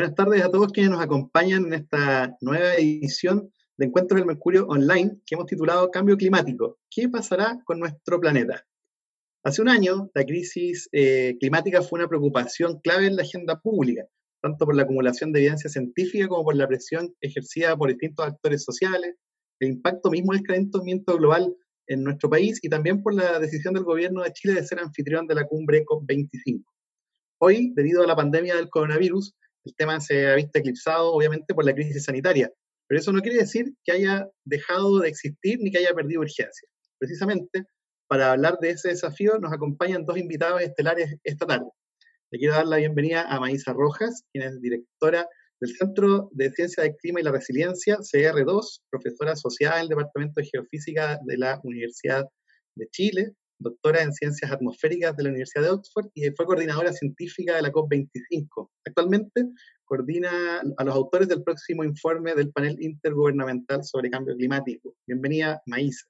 Buenas tardes a todos quienes nos acompañan en esta nueva edición de Encuentros del Mercurio Online que hemos titulado Cambio Climático. ¿Qué pasará con nuestro planeta? Hace un año, la crisis eh, climática fue una preocupación clave en la agenda pública, tanto por la acumulación de evidencia científica como por la presión ejercida por distintos actores sociales, el impacto mismo del calentamiento global en nuestro país y también por la decisión del gobierno de Chile de ser anfitrión de la cumbre COP25. Hoy, debido a la pandemia del coronavirus, el tema se ha visto eclipsado obviamente por la crisis sanitaria, pero eso no quiere decir que haya dejado de existir ni que haya perdido urgencia. Precisamente, para hablar de ese desafío nos acompañan dos invitados estelares esta tarde. Le quiero dar la bienvenida a Maísa Rojas, quien es directora del Centro de Ciencia del Clima y la Resiliencia, CR2, profesora asociada del Departamento de Geofísica de la Universidad de Chile, doctora en Ciencias Atmosféricas de la Universidad de Oxford y fue coordinadora científica de la COP25. Actualmente coordina a los autores del próximo informe del panel intergubernamental sobre cambio climático. Bienvenida, Maísa.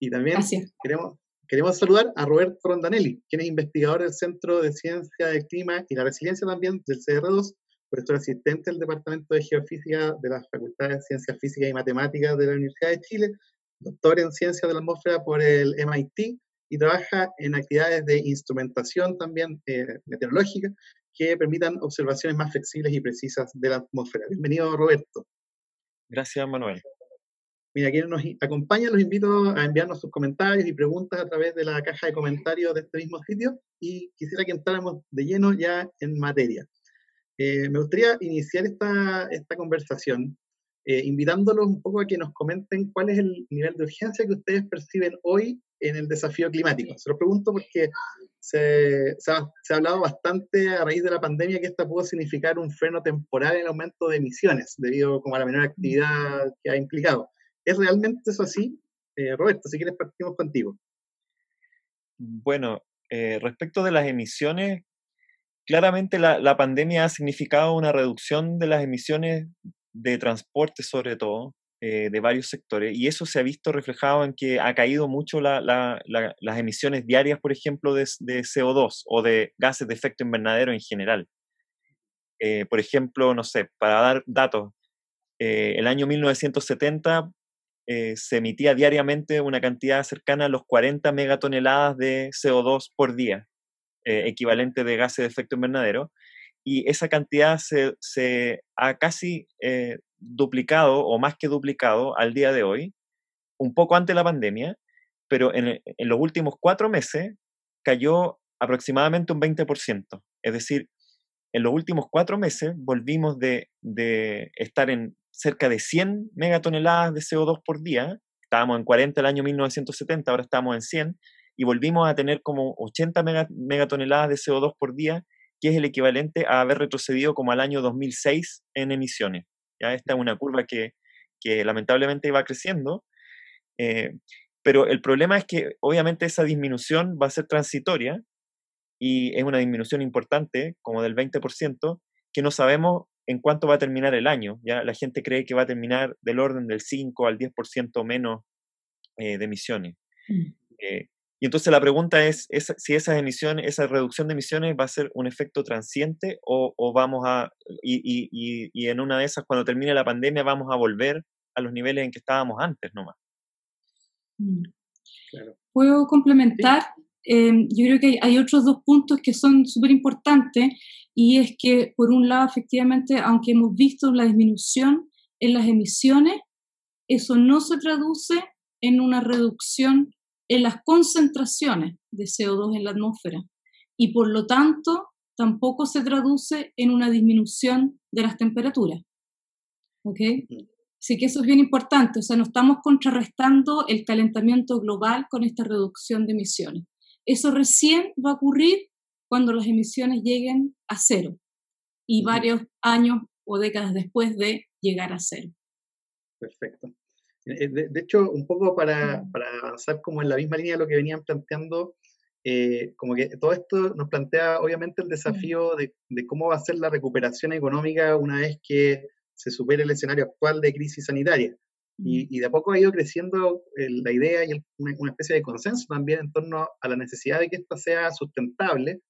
Y también queremos, queremos saludar a Roberto Rondanelli, quien es investigador del Centro de Ciencia del Clima y la Resiliencia también del CR2, profesor asistente del Departamento de Geofísica de la Facultad de Ciencias Físicas y Matemáticas de la Universidad de Chile doctor en ciencias de la atmósfera por el MIT y trabaja en actividades de instrumentación también eh, meteorológica que permitan observaciones más flexibles y precisas de la atmósfera. Bienvenido, Roberto. Gracias, Manuel. Mira, quienes nos acompañan, los invito a enviarnos sus comentarios y preguntas a través de la caja de comentarios de este mismo sitio y quisiera que entráramos de lleno ya en materia. Eh, me gustaría iniciar esta, esta conversación eh, invitándolos un poco a que nos comenten cuál es el nivel de urgencia que ustedes perciben hoy en el desafío climático. Se lo pregunto porque se, ha, hablado bastante a raíz de la pandemia que esta pudo significar un freno temporal en el aumento de emisiones debido como a la menor actividad que ha implicado. ¿Es realmente eso así? Eh, Roberto, si quieres partimos contigo. Bueno, eh, respecto de las emisiones, claramente la, la, pandemia ha significado una reducción de las emisiones de transporte sobre todo, eh, de varios sectores, y eso se ha visto reflejado en que ha caído mucho las emisiones diarias, por ejemplo, de, CO2 o de gases de efecto invernadero en general. Eh, por ejemplo, no sé, para dar datos, eh, el año 1970 se emitía diariamente una cantidad cercana a los 40 megatoneladas de CO2 por día, equivalente de gases de efecto invernadero, y esa cantidad se, ha casi eh, duplicado o más que duplicado al día de hoy, un poco antes de la pandemia, pero en, los últimos cuatro meses cayó aproximadamente un 20%. Es decir, en los últimos cuatro meses volvimos de, de estar en cerca de 100 megatoneladas de CO2 por día, estábamos en 40 el año 1970, ahora estamos en 100, y volvimos a tener como 80 megatoneladas de CO2 por día que es el equivalente a haber retrocedido como al año 2006 en emisiones. ¿ya? Esta es una curva que, que lamentablemente iba creciendo, eh, pero el problema es que obviamente esa disminución va a ser transitoria y es una disminución importante, como del 20%, que no sabemos en cuánto va a terminar el año. ¿ya? La gente cree que va a terminar del orden del 5 al 10% menos eh, de emisiones. Mm. Eh, y entonces la pregunta es, si esas emisiones, esa reducción de emisiones va a ser un efecto transiente o, vamos a, y, en una de esas, cuando termine la pandemia, vamos a volver a los niveles en que estábamos antes nomás. Mm. Puedo complementar. Em, yo creo que hay otros dos puntos que son súper importantes y es que, por un lado, efectivamente, aunque hemos visto la disminución en las emisiones, eso no se traduce en una reducción en las concentraciones de CO2 en la atmósfera y por lo tanto tampoco se traduce en una disminución de las temperaturas. ¿Ok? Así que eso es bien importante, o sea, no estamos contrarrestando el calentamiento global con esta reducción de emisiones. Eso recién va a ocurrir cuando las emisiones lleguen a cero y varios años o décadas después de llegar a cero. Perfecto. Eh, de, hecho, un poco para, para, avanzar como en la misma línea de lo que venían planteando, eh, como que todo esto nos plantea obviamente el desafío de, de, cómo va a ser la recuperación económica una vez que se supere el escenario actual de crisis sanitaria. Y, y de a poco ha ido creciendo la idea y una, una, especie de consenso también en torno a la necesidad de que esta sea sustentable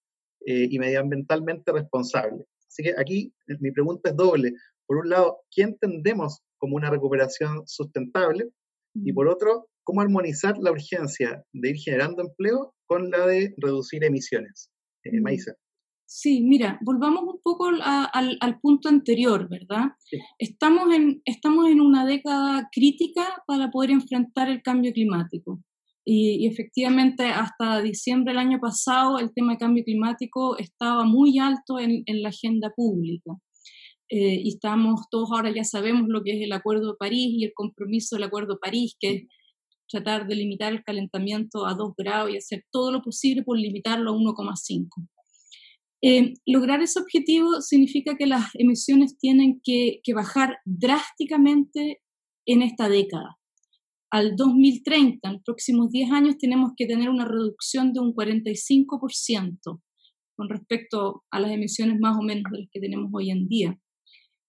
eh, y medioambientalmente responsable. Así que aquí eh, mi pregunta es doble. Por un lado, ¿qué entendemos como una recuperación sustentable? Y por otro, ¿cómo armonizar la urgencia de ir generando empleo con la de reducir emisiones? Eh, Maísa. Sí, mira, volvamos un poco al, punto anterior, ¿verdad? Estamos, en, estamos en una década crítica para poder enfrentar el cambio climático. Y, efectivamente, hasta diciembre del año pasado, el tema de cambio climático estaba muy alto en, la agenda pública. Eh, y estamos todos ahora ya sabemos lo que es el Acuerdo de París y el compromiso del Acuerdo de París, que es tratar de limitar el calentamiento a 2 grados y hacer todo lo posible por limitarlo a 1,5. Eh, lograr ese objetivo significa que las emisiones tienen que, que bajar drásticamente en esta década al 2030, en los próximos 10 años, tenemos que tener una reducción de un 45% con respecto a las emisiones más o menos de las que tenemos hoy en día.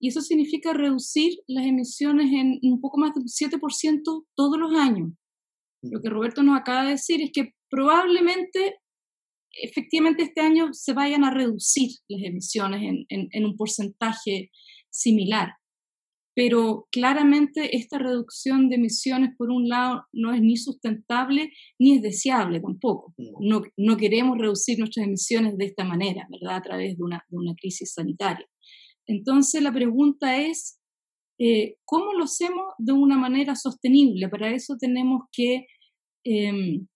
Y eso significa reducir las emisiones en un poco más del 7% todos los años. Lo que Roberto nos acaba de decir es que probablemente, efectivamente, este año se vayan a reducir las emisiones en, en un porcentaje similar pero claramente esta reducción de emisiones, por un lado, no es ni sustentable ni es deseable tampoco. No, no queremos reducir nuestras emisiones de esta manera, ¿verdad? A través de una, de una crisis sanitaria. Entonces, la pregunta es, eh, ¿cómo lo hacemos de una manera sostenible? Para eso tenemos que em,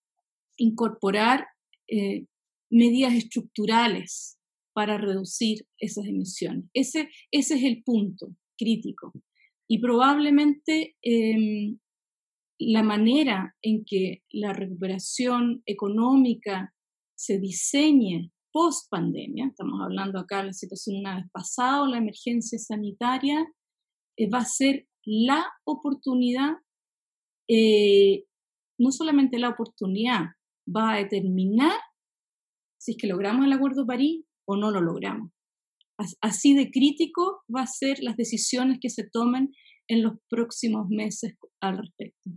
incorporar eh, medidas estructurales para reducir esas emisiones. Ese, ese es el punto crítico. Y probablemente em, la manera en que la recuperación económica se diseñe post pandemia, estamos hablando acá de la situación una vez pasado, la emergencia sanitaria, eh, va a ser la oportunidad, eh, no solamente la oportunidad, va a determinar si es que logramos el Acuerdo de París o no lo logramos así de crítico va a ser las decisiones que se tomen en los próximos meses al respecto.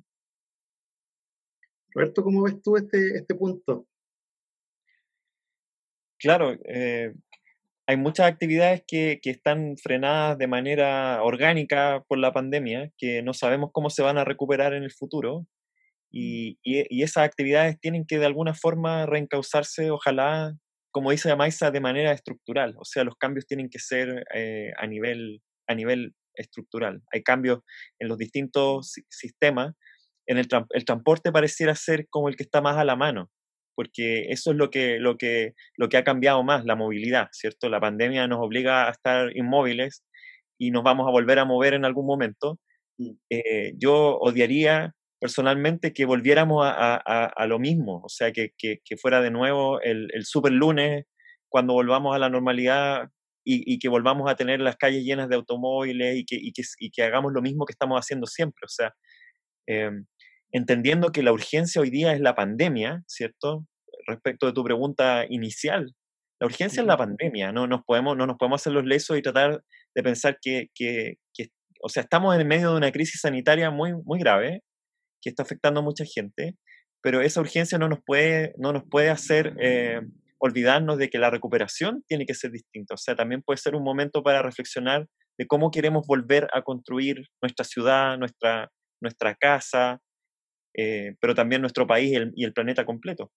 Roberto, ¿cómo ves tú este, este punto? Claro, eh, hay muchas actividades que, que, están frenadas de manera orgánica por la pandemia, que no sabemos cómo se van a recuperar en el futuro. Y, y, y esas actividades tienen que de alguna forma reencauzarse, ojalá como dice Maisa, de manera estructural. O sea, los cambios tienen que ser eh, a, nivel, a nivel estructural. Hay cambios en los distintos sistemas. En el, el, transporte pareciera ser como el que está más a la mano, porque eso es lo que, lo, que, lo que ha cambiado más, la movilidad, ¿cierto? La pandemia nos obliga a estar inmóviles y nos vamos a volver a mover en algún momento. Mm. Eh, yo odiaría personalmente que volviéramos a, lo mismo, o sea, que, fuera de nuevo el, super lunes cuando volvamos a la normalidad y, que volvamos a tener las calles llenas de automóviles y que, y que, hagamos lo mismo que estamos haciendo siempre, o sea, em, entendiendo que la urgencia hoy día es la pandemia, ¿cierto? Respecto de tu pregunta inicial, la urgencia es la pandemia, no nos podemos, no nos podemos hacer los lesos y tratar de pensar que, o sea, estamos en medio de una crisis sanitaria muy, muy grave, que está afectando a mucha gente, pero esa urgencia no nos puede, no nos puede hacer eh, olvidarnos de que la recuperación tiene que ser distinta. O sea, también puede ser un momento para reflexionar de cómo queremos volver a construir nuestra ciudad, nuestra, nuestra casa, eh, pero también nuestro país y el, planeta completo.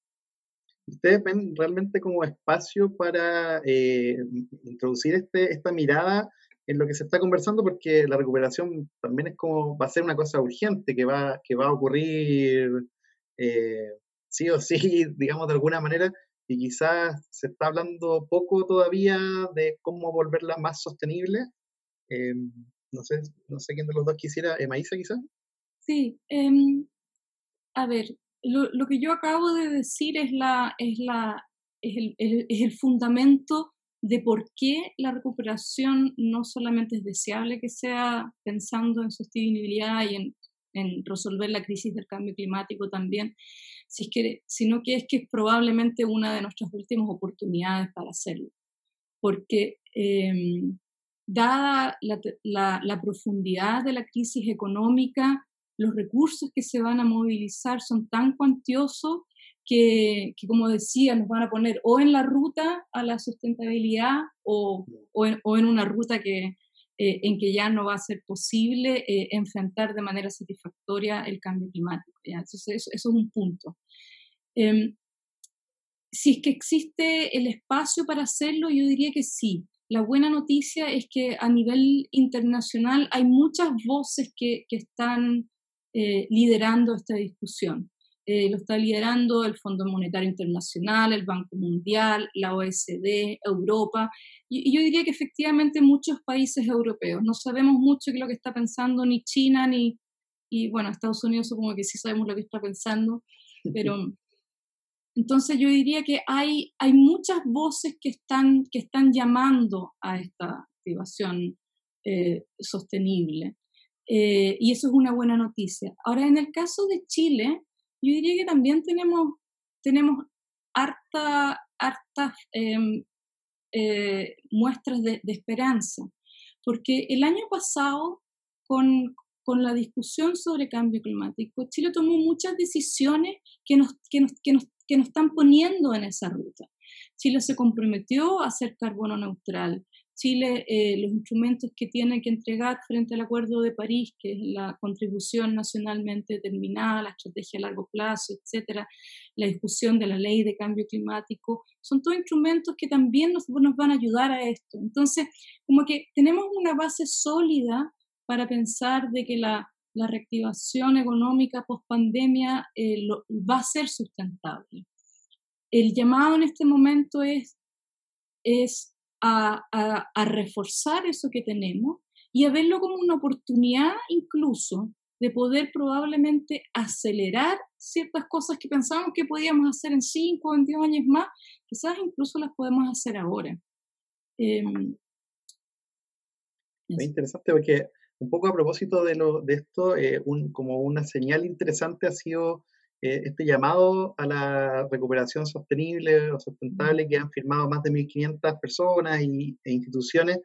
¿Ustedes ven realmente como espacio para eh, introducir este, esta mirada en lo que se está conversando porque la recuperación también es como, va a ser una cosa urgente que va, que va a ocurrir eh, sí o sí, digamos de alguna manera, y quizás se está hablando poco todavía de cómo volverla más sostenible. Eh, no, sé, no sé quién de los dos quisiera, eh, Maísa quizás. Sí, em, a ver, lo, lo, que yo acabo de decir es, la, es, la, es, el, es el fundamento de por qué la recuperación no solamente es deseable que sea pensando en sostenibilidad y en, resolver la crisis del cambio climático también, sino que es que es probablemente una de nuestras últimas oportunidades para hacerlo. Porque em, dada la, la profundidad de la crisis económica, los recursos que se van a movilizar son tan cuantiosos que, como decía, nos van a poner o en la ruta a la sustentabilidad o, o, en, una ruta que, eh, en que ya no va a ser posible eh, enfrentar de manera satisfactoria el cambio climático. Entonces, eso, eso, es un punto. Em, si es que existe el espacio para hacerlo, yo diría que sí. La buena noticia es que a nivel internacional hay muchas voces que, que están eh, liderando esta discusión. Eh, lo está liderando el Fondo Monetario Internacional, el Banco Mundial, la OSD, Europa, y, yo diría que efectivamente muchos países europeos. No sabemos mucho qué es lo que está pensando ni China ni, y bueno, Estados Unidos supongo que sí sabemos lo que está pensando, pero entonces yo diría que hay, hay muchas voces que están, que están llamando a esta activación eh, sostenible. Eh, y eso es una buena noticia. Ahora, en el caso de Chile, yo diría que también tenemos, tenemos harta, hartas em, eh, muestras de, esperanza, porque el año pasado, con, con, la discusión sobre cambio climático, Chile tomó muchas decisiones que nos, que nos, que nos, que nos están poniendo en esa ruta. Chile se comprometió a ser carbono neutral. Chile eh, los instrumentos que tiene que entregar frente al Acuerdo de París, que es la contribución nacionalmente determinada, la estrategia a largo plazo, etcétera, la discusión de la ley de cambio climático, son todos instrumentos que también nos, nos van a ayudar a esto. Entonces, como que tenemos una base sólida para pensar de que la, la reactivación económica post pandemia eh, va a ser sustentable. El llamado en este momento es, es a, reforzar eso que tenemos y a verlo como una oportunidad incluso de poder probablemente acelerar ciertas cosas que pensábamos que podíamos hacer en 5 o en 10 años más, quizás incluso las podemos hacer ahora. Eh, interesante porque un poco a propósito de, lo, de esto, eh, un, como una señal interesante ha sido eh, este llamado a la recuperación sostenible o sustentable que han firmado más de 1.500 personas y, e instituciones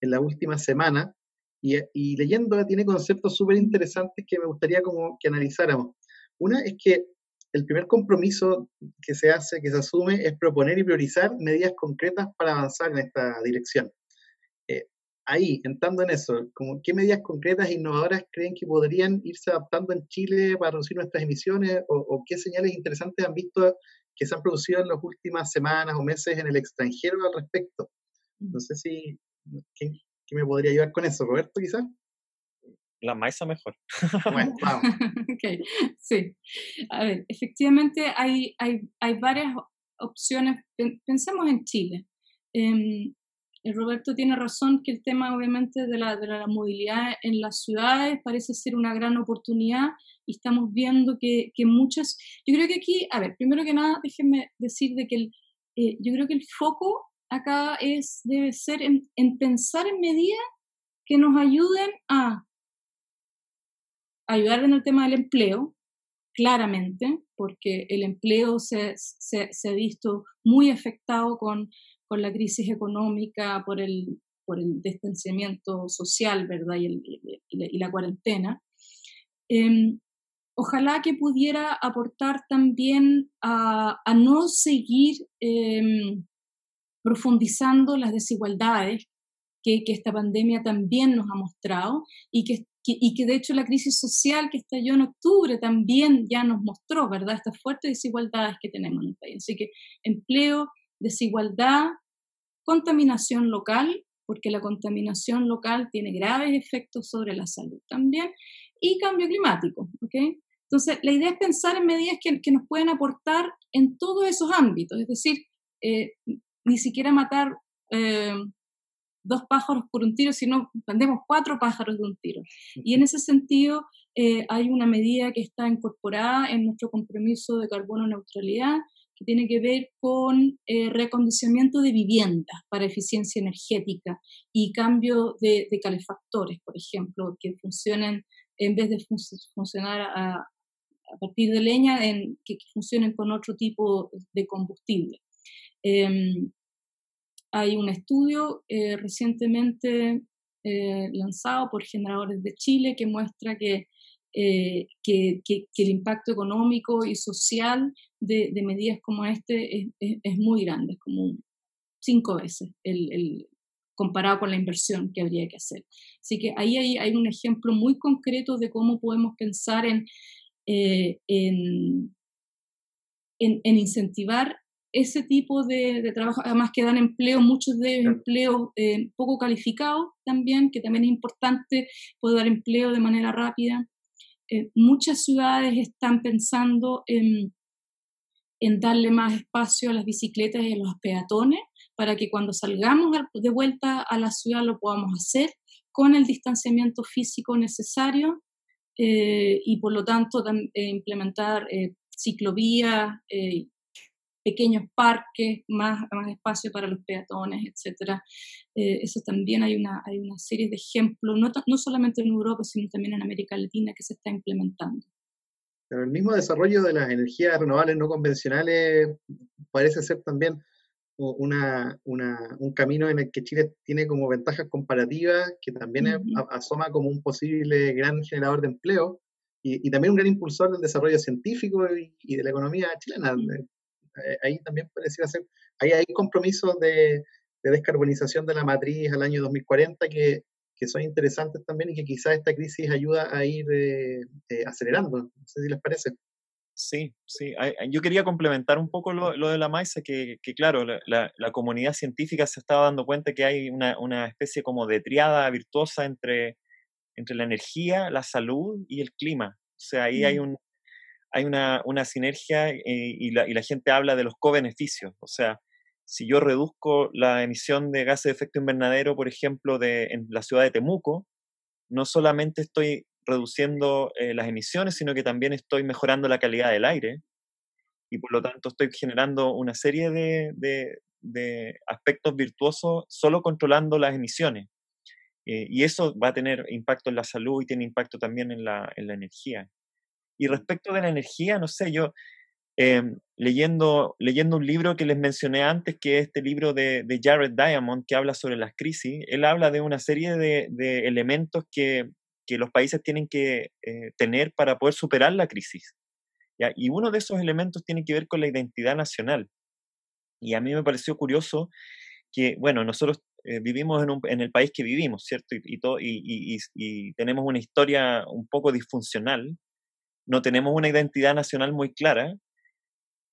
en la última semana. Y, y leyendo tiene conceptos súper interesantes que me gustaría como que analizáramos. Una es que el primer compromiso que se hace, que se asume, es proponer y priorizar medidas concretas para avanzar en esta dirección ahí, entrando en eso, como, ¿qué medidas concretas e innovadoras creen que podrían irse adaptando en Chile para reducir nuestras emisiones? O, qué señales interesantes han visto que se han producido en las últimas semanas o meses en el extranjero al respecto? No sé si, ¿qué, me podría ayudar con eso? Roberto, quizás. La maíz mejor. Bueno, vamos. okay. Sí. A ver, efectivamente hay, hay, hay varias opciones. Pensemos en Chile. Eh, Roberto tiene razón que el tema obviamente de la, de la movilidad en las ciudades parece ser una gran oportunidad y estamos viendo que, que muchas, yo creo que aquí, a ver, primero que nada, déjenme decir de que el, eh, yo creo que el foco acá es, debe ser en, en pensar en medidas que nos ayuden a ayudar en el tema del empleo, claramente, porque el empleo se, se, se, ha visto muy afectado con con la crisis económica, por el, por el distanciamiento social, ¿verdad? Y, y, la, cuarentena. Em, ojalá que pudiera aportar también a, a no seguir em, profundizando las desigualdades que, que, esta pandemia también nos ha mostrado y que, y que de hecho la crisis social que estalló en octubre también ya nos mostró, ¿verdad? Estas fuertes desigualdades que tenemos en el país. Así que empleo, desigualdad, contaminación local, porque la contaminación local tiene graves efectos sobre la salud también, y cambio climático. ¿okay? Entonces, la idea es pensar en medidas que, que nos pueden aportar en todos esos ámbitos, es decir, eh, ni siquiera matar eh, dos pájaros por un tiro, sino vendemos cuatro pájaros de un tiro. Y en ese sentido, eh, hay una medida que está incorporada en nuestro compromiso de carbono neutralidad, que tiene que ver con eh, reacondicionamiento de viviendas para eficiencia energética y cambio de, calefactores, por ejemplo, que funcionen, en vez de funcionar a, partir de leña, que, funcionen con otro tipo de combustible. Em, hay un estudio eh, recientemente eh, lanzado por Generadores de Chile que muestra que eh, que, el impacto económico y social de, medidas como este es, muy grande, es como cinco veces el, comparado con la inversión que habría que hacer. Así que ahí hay, un ejemplo muy concreto de cómo podemos pensar en, eh, en, incentivar ese tipo de, trabajo, además que dan empleo, muchos de empleos eh, poco calificados también, que también es importante poder dar empleo de manera rápida. Eh, muchas ciudades están pensando en, en darle más espacio a las bicicletas y a los peatones para que cuando salgamos de vuelta a la ciudad lo podamos hacer con el distanciamiento físico necesario eh, y por lo tanto eh, implementar eh, ciclovías, pequeños parques, más, más espacio para los peatones, etc. eso también hay una, hay una serie de ejemplos, no, no solamente en Europa, sino también en América Latina, que se está implementando. Pero el mismo desarrollo de las energías renovables no convencionales parece ser también una, un camino en el que Chile tiene como ventajas comparativas, que también asoma como un posible gran generador de empleo y, también un gran impulsor del desarrollo científico y, de la economía chilena. Eh, ahí también pareciera ser, ahí hay compromisos de, descarbonización de la matriz al año 2040 que, que son interesantes también y que quizás esta crisis ayuda a ir eh, eh, acelerando. No sé si les parece. Sí, sí. Yo quería complementar un poco lo, de la maíz, que, claro, la, comunidad científica se estaba dando cuenta que hay una, especie como de triada virtuosa entre, entre la energía, la salud y el clima. O sea, ahí hay, mm. un, hay una, sinergia eh, y, la, y la gente habla de los co-beneficios. O sea, si yo reduzco la emisión de gases de efecto invernadero, por ejemplo, de, en la ciudad de Temuco, no solamente estoy reduciendo eh, las emisiones, sino que también estoy mejorando la calidad del aire y por lo tanto estoy generando una serie de, aspectos virtuosos solo controlando las emisiones. Eh, y eso va a tener impacto en la salud y tiene impacto también en la, en la energía. Y respecto de la energía, no sé, yo em, leyendo, leyendo un libro que les mencioné antes, que es este libro de, de Jared Diamond, que habla sobre las crisis, él habla de una serie de, de elementos que, que los países tienen que eh, tener para poder superar la crisis. Y uno de esos elementos tiene que ver con la identidad nacional. Y a mí me pareció curioso que, bueno, nosotros eh, vivimos en, el país que vivimos, ¿cierto? Y, y, y, tenemos una historia un poco disfuncional, no tenemos una identidad nacional muy clara,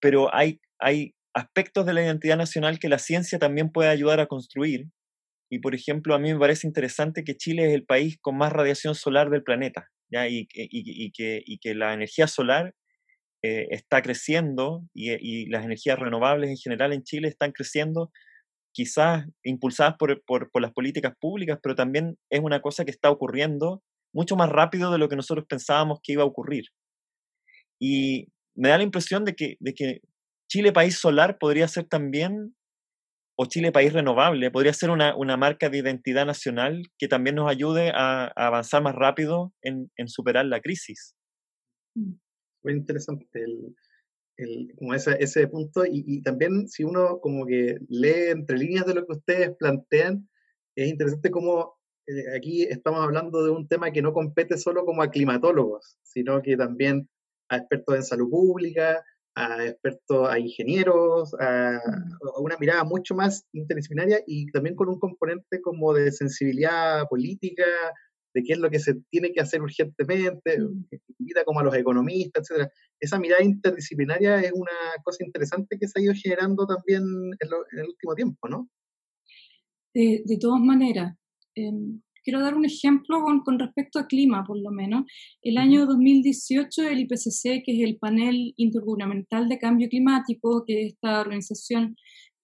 pero hay, hay aspectos de la identidad nacional que la ciencia también puede ayudar a construir y por ejemplo, a mí me parece interesante que Chile es el país con más radiación solar del planeta, ¿ya? Y, y, que, y que, la energía solar eh, está creciendo y, las energías renovables en general en Chile están creciendo, quizás impulsadas por, por, por, las políticas públicas, pero también es una cosa que está ocurriendo mucho más rápido de lo que nosotros pensábamos que iba a ocurrir. Y me da la impresión de que, de que Chile país solar podría ser también o Chile País Renovable podría ser una, marca de identidad nacional que también nos ayude a, avanzar más rápido en, superar la crisis. Muy interesante el, como ese, punto y, también si uno como que lee entre líneas de lo que ustedes plantean, es interesante cómo eh, aquí estamos hablando de un tema que no compete solo como a climatólogos, sino que también a expertos en salud pública, a expertos, a ingenieros, a, una mirada mucho más interdisciplinaria y también con un componente como de sensibilidad política, de qué es lo que se tiene que hacer urgentemente, invita como a los economistas, etc. Esa mirada interdisciplinaria es una cosa interesante que se ha ido generando también en, el último tiempo, ¿no? De, de todas maneras, em, Quiero dar un ejemplo con, respecto a clima, por lo menos. El año 2018, el IPCC, que es el panel intergubernamental de cambio climático, que es esta organización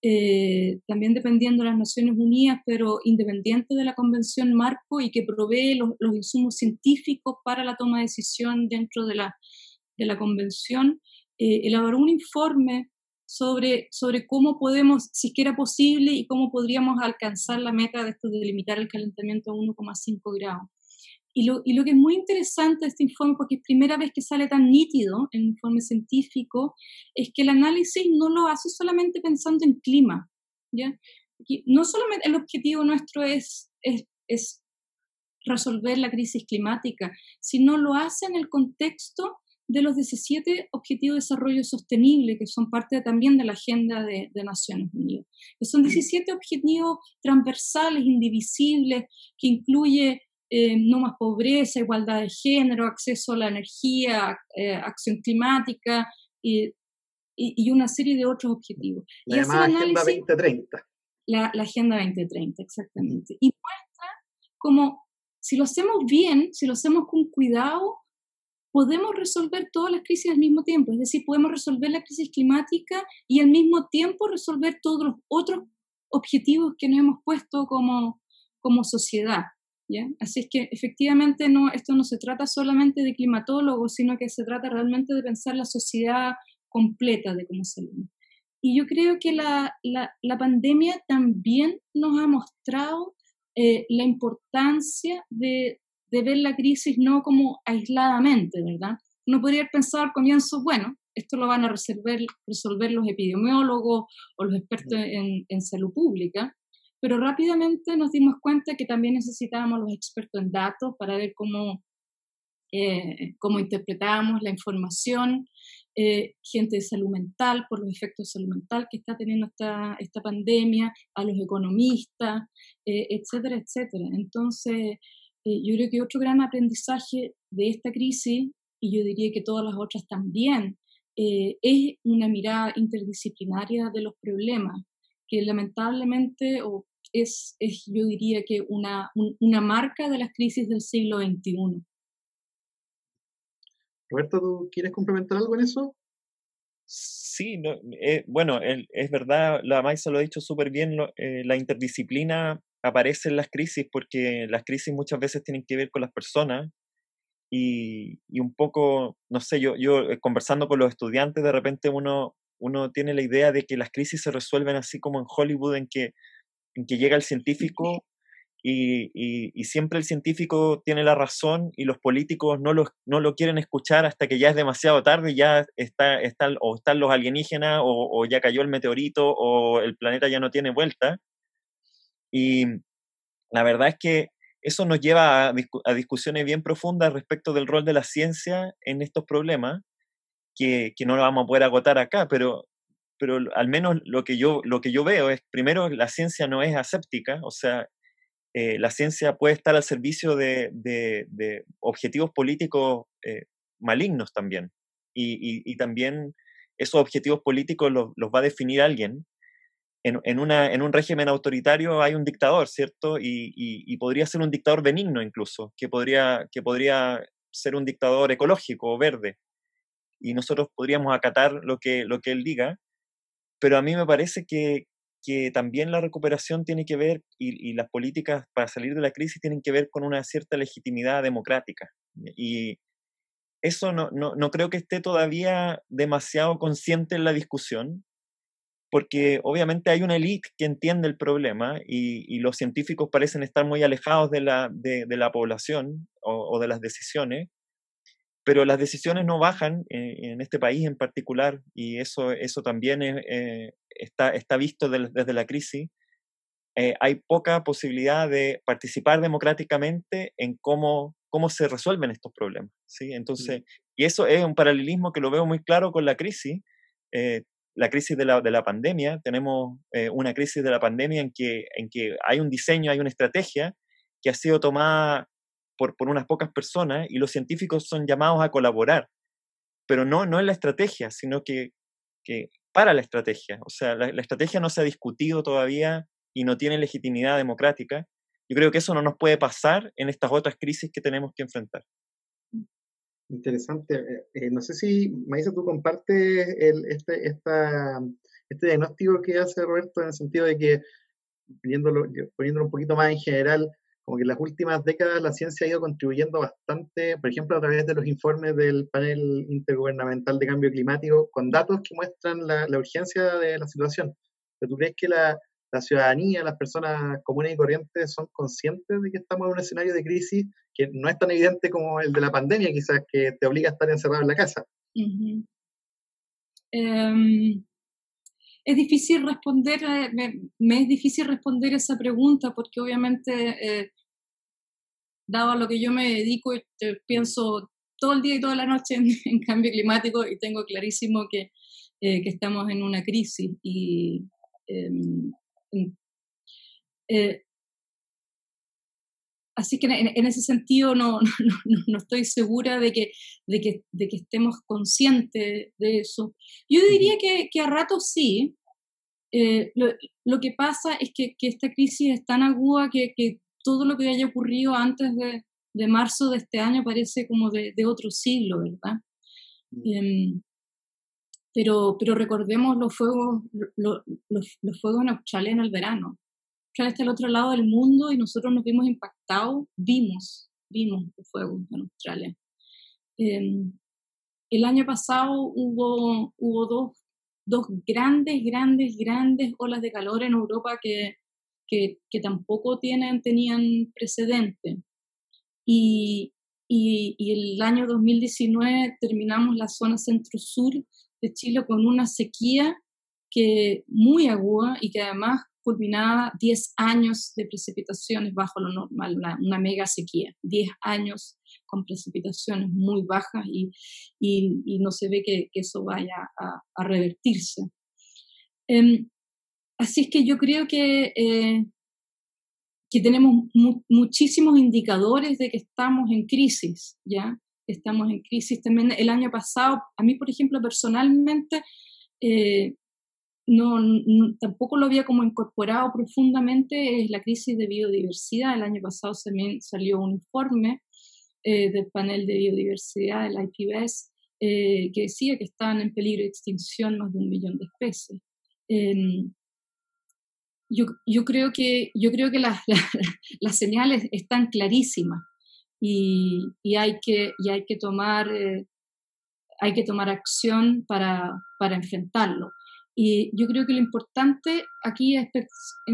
eh, también dependiendo de las Naciones Unidas, pero independiente de la Convención Marco y que provee los, insumos científicos para la toma de decisión dentro de la, de la Convención, eh, elaboró un informe sobre, sobre cómo podemos, si es que era posible, y cómo podríamos alcanzar la meta de esto de limitar el calentamiento a 1,5 grados. Y lo, y lo, que es muy interesante de este informe, porque es primera vez que sale tan nítido en un informe científico, es que el análisis no lo hace solamente pensando en clima. ¿ya? no solamente el objetivo nuestro es, es, es resolver la crisis climática, sino lo hace en el contexto de los 17 Objetivos de Desarrollo Sostenible, que son parte también de la Agenda de, Naciones Unidas. Que son 17 objetivos transversales, indivisibles, que incluye eh, no más pobreza, igualdad de género, acceso a la energía, eh, acción climática y, y, una serie de otros objetivos. La y Agenda 2030. La, la, Agenda 2030, exactamente. Y muestra como si lo hacemos bien, si lo hacemos con cuidado, podemos resolver todas las crisis al mismo tiempo. Es decir, podemos resolver la crisis climática y al mismo tiempo resolver todos los otros objetivos que nos hemos puesto como, como sociedad. ¿ya? Así es que efectivamente no, esto no se trata solamente de climatólogos, sino que se trata realmente de pensar la sociedad completa de cómo salimos. Y yo creo que la, la, la pandemia también nos ha mostrado eh, la importancia de, de ver la crisis no como aisladamente, ¿verdad? Uno podría pensar al comienzo, bueno, esto lo van a resolver, resolver los epidemiólogos o los expertos en, en, salud pública, pero rápidamente nos dimos cuenta que también necesitábamos los expertos en datos para ver cómo, eh, cómo interpretábamos la información, eh, gente de salud mental por los efectos de salud mental que está teniendo esta, esta pandemia, a los economistas, eh, etcétera, etcétera. Entonces, eh, yo creo que otro gran aprendizaje de esta crisis, y yo diría que todas las otras también, eh, es una mirada interdisciplinaria de los problemas, que lamentablemente o es, es, yo diría que una, una marca de las crisis del siglo XXI. Roberto, ¿tú quieres complementar algo en eso? Sí, no, eh, bueno, es verdad, la Maisa lo ha dicho súper bien, la interdisciplina aparecen las crisis porque las crisis muchas veces tienen que ver con las personas y, y, un poco, no sé, yo, yo eh, conversando con los estudiantes, de repente uno, uno tiene la idea de que las crisis se resuelven así como en Hollywood, en que, en que llega el científico y, y, siempre el científico tiene la razón y los políticos no, los, no lo quieren escuchar hasta que ya es demasiado tarde, ya está, está, o están los alienígenas o ya cayó el meteorito o el planeta ya no tiene vuelta. Y la verdad es que eso nos lleva a, discusiones bien profundas respecto del rol de la ciencia en estos problemas, que, no lo vamos a poder agotar acá, pero, pero al menos lo que, yo, lo que yo veo es, primero, la ciencia no es aséptica, o sea, eh, la ciencia puede estar al servicio de, objetivos políticos eh, malignos también, y, también esos objetivos políticos los va a definir alguien, en, en, una, en un régimen autoritario hay un dictador, ¿cierto? Y, y, podría ser un dictador benigno incluso, que podría, que podría ser un dictador ecológico o verde. Y nosotros podríamos acatar lo que, lo que él diga, pero a mí me parece que, que también la recuperación tiene que ver, y, y, las políticas para salir de la crisis tienen que ver con una cierta legitimidad democrática. Y eso no, no, no creo que esté todavía demasiado consciente en la discusión, porque obviamente hay una élite que entiende el problema y, los científicos parecen estar muy alejados de la, de, la población o, de las decisiones, pero las decisiones no bajan en, este país en particular y eso, eso también eh, está, está visto desde la crisis. Eh, hay poca posibilidad de participar democráticamente en cómo, cómo se resuelven estos problemas. ¿sí? Entonces, y eso es un paralelismo que lo veo muy claro con la crisis. Eh, la crisis de la, de la pandemia, tenemos eh, una crisis de la pandemia en que, en que hay un diseño, hay una estrategia que ha sido tomada por, por unas pocas personas y los científicos son llamados a colaborar, pero no, no en la estrategia, sino que, que para la estrategia. O sea, la, la estrategia no se ha discutido todavía y no tiene legitimidad democrática. Yo creo que eso no nos puede pasar en estas otras crisis que tenemos que enfrentar. Interesante. Eh, eh, no sé si, Maisa, tú compartes el, este, esta, este diagnóstico que hace Roberto en el sentido de que, poniéndolo, poniéndolo un poquito más en general, como que en las últimas décadas la ciencia ha ido contribuyendo bastante, por ejemplo, a través de los informes del panel intergubernamental de cambio climático, con datos que muestran la, la urgencia de la situación. ¿Tú crees que la, la ciudadanía, las personas comunes y corrientes son conscientes de que estamos en un escenario de crisis que no es tan evidente como el de la pandemia, quizás que te obliga a estar encerrado en la casa. Em, es difícil responder, eh, me, es difícil responder esa pregunta porque obviamente eh, dado a lo que yo me dedico, pienso todo el día y toda la noche en, cambio climático y tengo clarísimo que, eh, que estamos en una crisis. Y em, eh, así que en, ese sentido no, no, no, estoy segura de que, de, que, de que estemos conscientes de eso. Yo diría que, que a ratos sí. Eh, lo, lo, que pasa es que, que, esta crisis es tan aguda que, que todo lo que haya ocurrido antes de, de marzo de este año parece como de, de otro siglo, ¿verdad? Mm. Em, pero, pero recordemos los fuegos, los, los, fuegos en Australia en el verano. Australia está al otro lado del mundo y nosotros nos vimos impactados, vimos, vimos los fuegos en Australia. Em, el año pasado hubo, hubo dos, dos grandes, grandes, grandes olas de calor en Europa que, que, que tampoco tienen, tenían precedente. Y, y, el año 2019 terminamos la zona centro-sur de Chile con una sequía que muy aguda y que además culminaba 10 años de precipitaciones bajo lo normal, una, mega sequía, 10 años con precipitaciones muy bajas y, y, no se ve que, eso vaya a, revertirse. Eh, así es que yo creo que eh, que tenemos muchísimos indicadores de que estamos en crisis, ¿ya? Estamos en crisis también. El año pasado, a mí, por ejemplo, personalmente, eh, no, tampoco lo había como incorporado profundamente, es la crisis de biodiversidad. El año pasado también salió un informe eh, del panel de biodiversidad del IPBES eh, que decía que estaban en peligro de extinción más de un millón de especies. Em, yo, yo, creo que, yo creo que las, las, señales están clarísimas y, y, hay, que, y hay, que tomar, eh, hay que tomar acción para, para enfrentarlo. Y yo creo que lo importante aquí es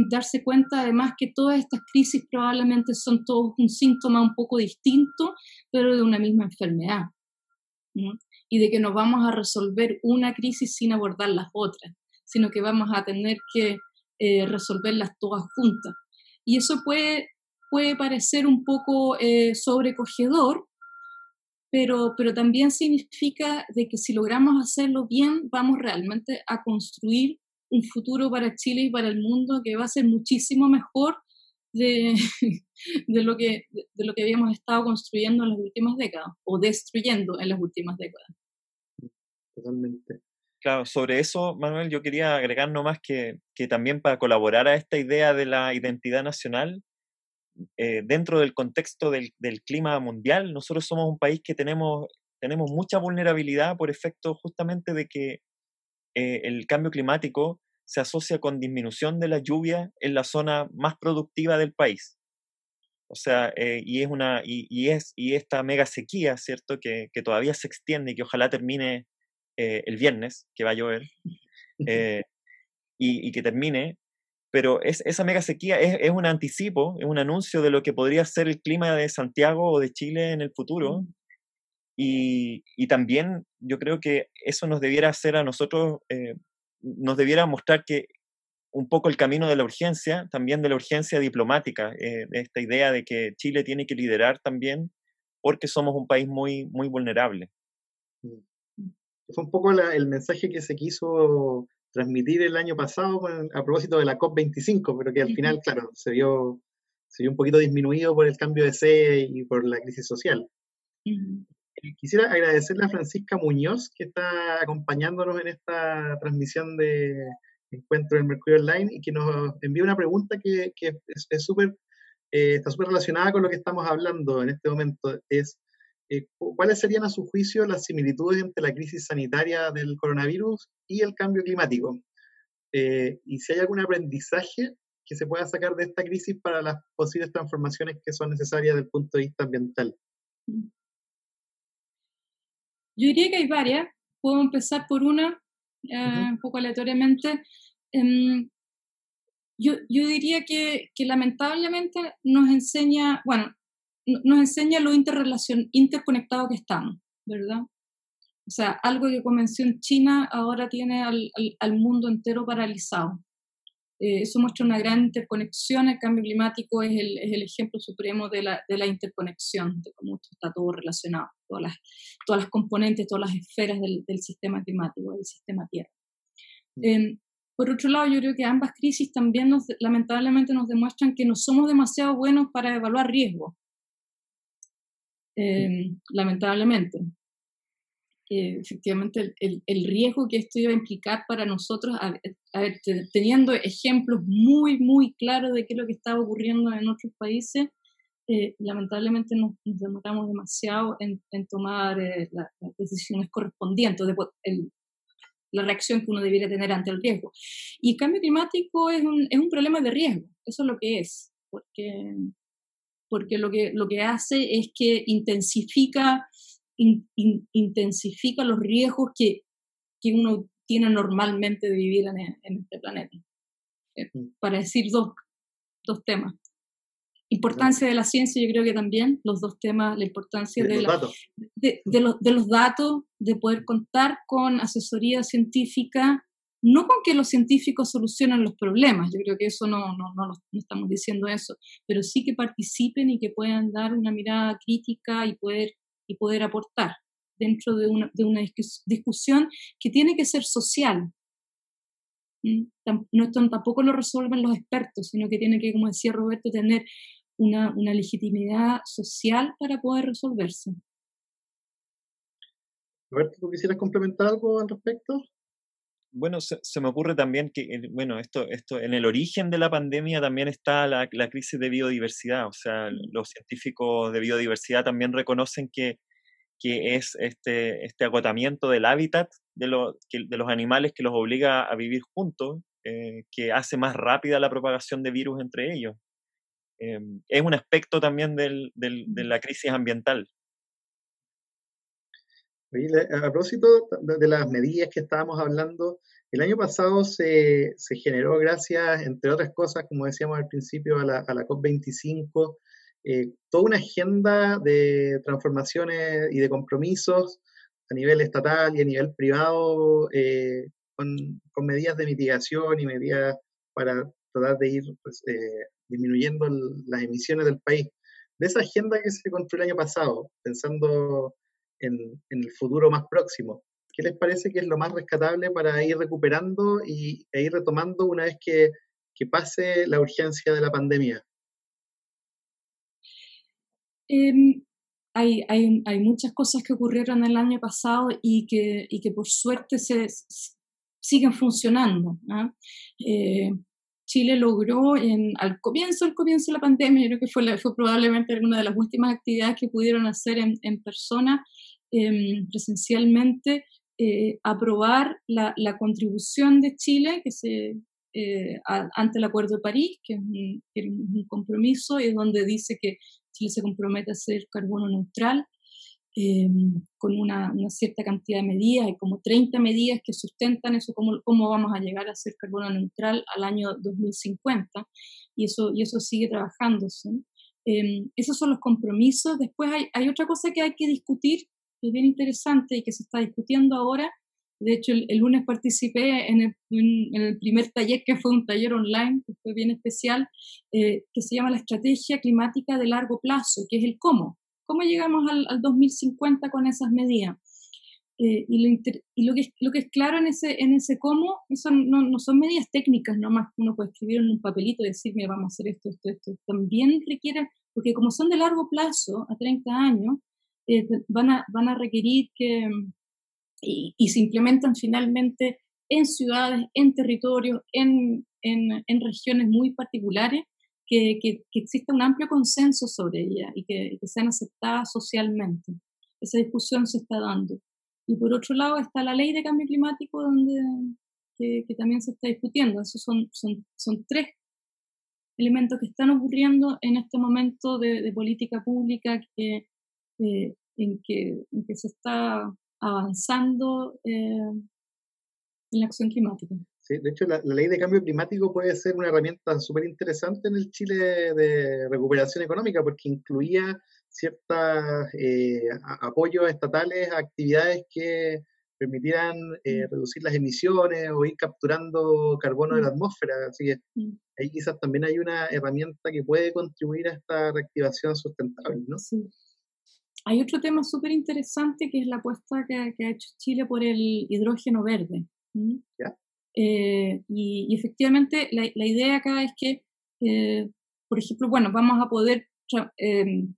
darse cuenta además que todas estas crisis probablemente son todos un síntoma un poco distinto, pero de una misma enfermedad. Y de que no vamos a resolver una crisis sin abordar las otras, sino que vamos a tener que eh, resolverlas todas juntas. Y eso puede, puede parecer un poco eh, sobrecogedor, pero, pero también significa de que si logramos hacerlo bien, vamos realmente a construir un futuro para Chile y para el mundo que va a ser muchísimo mejor de, de, lo, que, de lo que habíamos estado construyendo en las últimas décadas o destruyendo en las últimas décadas. Totalmente. Claro, sobre eso, Manuel, yo quería agregar nomás que, que también para colaborar a esta idea de la identidad nacional, eh, dentro del contexto del, del, clima mundial, nosotros somos un país que tenemos, tenemos mucha vulnerabilidad por efecto justamente de que eh, el cambio climático se asocia con disminución de la lluvia en la zona más productiva del país. O sea, eh, y es una, y, y, es, y esta mega sequía, ¿cierto? Que, que todavía se extiende y que ojalá termine eh, el viernes, que va a llover, eh, y, que termine, pero es, esa mega sequía es, es, un anticipo, es un anuncio de lo que podría ser el clima de Santiago o de Chile en el futuro. Mm. Y, y también yo creo que eso nos debiera hacer a nosotros, eh, nos debiera mostrar que un poco el camino de la urgencia, también de la urgencia diplomática, de esta idea de que Chile tiene que liderar también porque somos un país muy, muy vulnerable. Mm fue un poco el mensaje que se quiso transmitir el año pasado a propósito de la COP25, pero que al final, claro, se vio, se vio un poquito disminuido por el cambio de sede y por la crisis social. Quisiera agradecerle a Francisca Muñoz, que está acompañándonos en esta transmisión de Encuentro del Mercurio Online y que nos envía una pregunta que, que es súper eh, está súper relacionada con lo que estamos hablando en este momento. Es eh, ¿cuáles serían a su juicio las similitudes entre la crisis sanitaria del coronavirus y el cambio climático? Eh, y si hay algún aprendizaje que se pueda sacar de esta crisis para las posibles transformaciones que son necesarias desde el punto de vista ambiental. Yo diría que hay varias. Puedo empezar por una, eh, un poco aleatoriamente. Em, yo, yo, diría que, que, lamentablemente nos enseña, bueno, nos enseña lo interrelacion, interconectado que estamos, ¿verdad? O sea, algo que comenzó en China ahora tiene al, al, mundo entero paralizado. Eh, eso muestra una gran interconexión. El cambio climático es el, es el ejemplo supremo de la, de la, interconexión, de cómo está todo relacionado, todas las, todas las componentes, todas las esferas del, del sistema climático, del sistema Tierra. Mm. Em, por otro lado, yo creo que ambas crisis también nos, lamentablemente nos demuestran que no somos demasiado buenos para evaluar riesgos. Eh, lamentablemente. efectivamente, el, el, riesgo que esto iba a implicar para nosotros, teniendo ejemplos muy, muy claros de qué es lo que estaba ocurriendo en otros países, eh, lamentablemente nos, demoramos demasiado en, tomar eh, las decisiones correspondientes. De, la reacción que uno debiera tener ante el riesgo. Y cambio climático es un, es un problema de riesgo, eso es lo que es, porque, porque lo, que, lo que hace es que intensifica, intensifica los riesgos que, que uno tiene normalmente de vivir en, en este planeta. Eh, mm. Para decir dos, dos temas. Importancia de la ciencia, yo creo que también, los dos temas, la importancia de, los, de, los, de los datos, de poder contar con asesoría científica, no con que los científicos solucionen los problemas, yo creo que eso no, no, no, estamos diciendo eso, pero sí que participen y que puedan dar una mirada crítica y poder, y poder aportar dentro de una, de una discusión que tiene que ser social. ¿Mm? No, tampoco lo resuelven los expertos, sino que tiene que, como decía Roberto, tener una, una legitimidad social para poder resolverse. Roberto, ¿tú quisieras complementar algo al respecto? Bueno, se, me ocurre también que, bueno, esto, esto, en el origen de la pandemia también está la, la, crisis de biodiversidad. O sea, los científicos de biodiversidad también reconocen que, que es este, este agotamiento del hábitat de, lo, de los animales que los obliga a vivir juntos, eh, que hace más rápida la propagación de virus entre ellos. Em, es un aspecto también del, del, de la crisis ambiental. A propósito de las medidas que estábamos hablando, el año pasado se, se, generó, gracias, entre otras cosas, como decíamos al principio, a la, a la COP25, eh, toda una agenda de transformaciones y de compromisos a nivel estatal y a nivel privado, eh, con, con, medidas de mitigación y medidas para tratar de ir pues, eh, disminuyendo las emisiones del país. De esa agenda que se construyó el año pasado, pensando en, el futuro más próximo, ¿qué les parece que es lo más rescatable para ir recuperando y, e ir retomando una vez que, pase la urgencia de la pandemia? Em, hay, muchas cosas que ocurrieron el año pasado y que, por suerte siguen funcionando. Eh, Chile logró al comienzo, al comienzo de la pandemia, yo creo que fue, fue probablemente una de las últimas actividades que pudieron hacer en, en persona, em, presencialmente, eh, aprobar la, la, contribución de Chile que se, eh, ante el Acuerdo de París, que es un, un compromiso y donde dice que Chile se compromete a ser carbono neutral eh, con una, una, cierta cantidad de medidas, hay como 30 medidas que sustentan eso, cómo, cómo vamos a llegar a ser carbono neutral al año 2050, y eso, y eso sigue trabajándose. Eh, esos son los compromisos. Después hay, hay, otra cosa que hay que discutir, que es bien interesante y que se está discutiendo ahora. De hecho, el, lunes participé en el, en el, primer taller, que fue un taller online, que fue bien especial, eh, que se llama la Estrategia Climática de Largo Plazo, que es el cómo. ¿Cómo llegamos al, al 2050 con esas medidas? Eh, y, lo, y lo, que es, lo que es claro en ese, en ese cómo, eso no, no son medidas técnicas nomás que uno puede escribir en un papelito y decir, mira, vamos a hacer esto, esto, esto. También requieren, porque como son de largo plazo, a 30 años, eh, van, a, van a requerir que, y, y, se implementan finalmente en ciudades, en territorios, en, en, en regiones muy particulares, que, que, exista un amplio consenso sobre ella y que, sean aceptadas socialmente. Esa discusión se está dando. Y por otro lado está la ley de cambio climático donde, que, también se está discutiendo. Esos son, son, son tres elementos que están ocurriendo en este momento de, política pública que, eh, en, que, en que se está avanzando eh, en la acción climática de hecho, la, ley de cambio climático puede ser una herramienta súper interesante en el Chile de recuperación económica porque incluía ciertos eh, apoyos estatales a actividades que permitieran eh, reducir las emisiones o ir capturando carbono de la mm. atmósfera. Así que mm. ahí quizás también hay una herramienta que puede contribuir a esta reactivación sustentable, ¿no? Sí. Hay otro tema súper interesante que es la apuesta que, ha hecho Chile por el hidrógeno verde. Eh, y, efectivamente la, la, idea acá es que, eh, por ejemplo, bueno, vamos a poder em,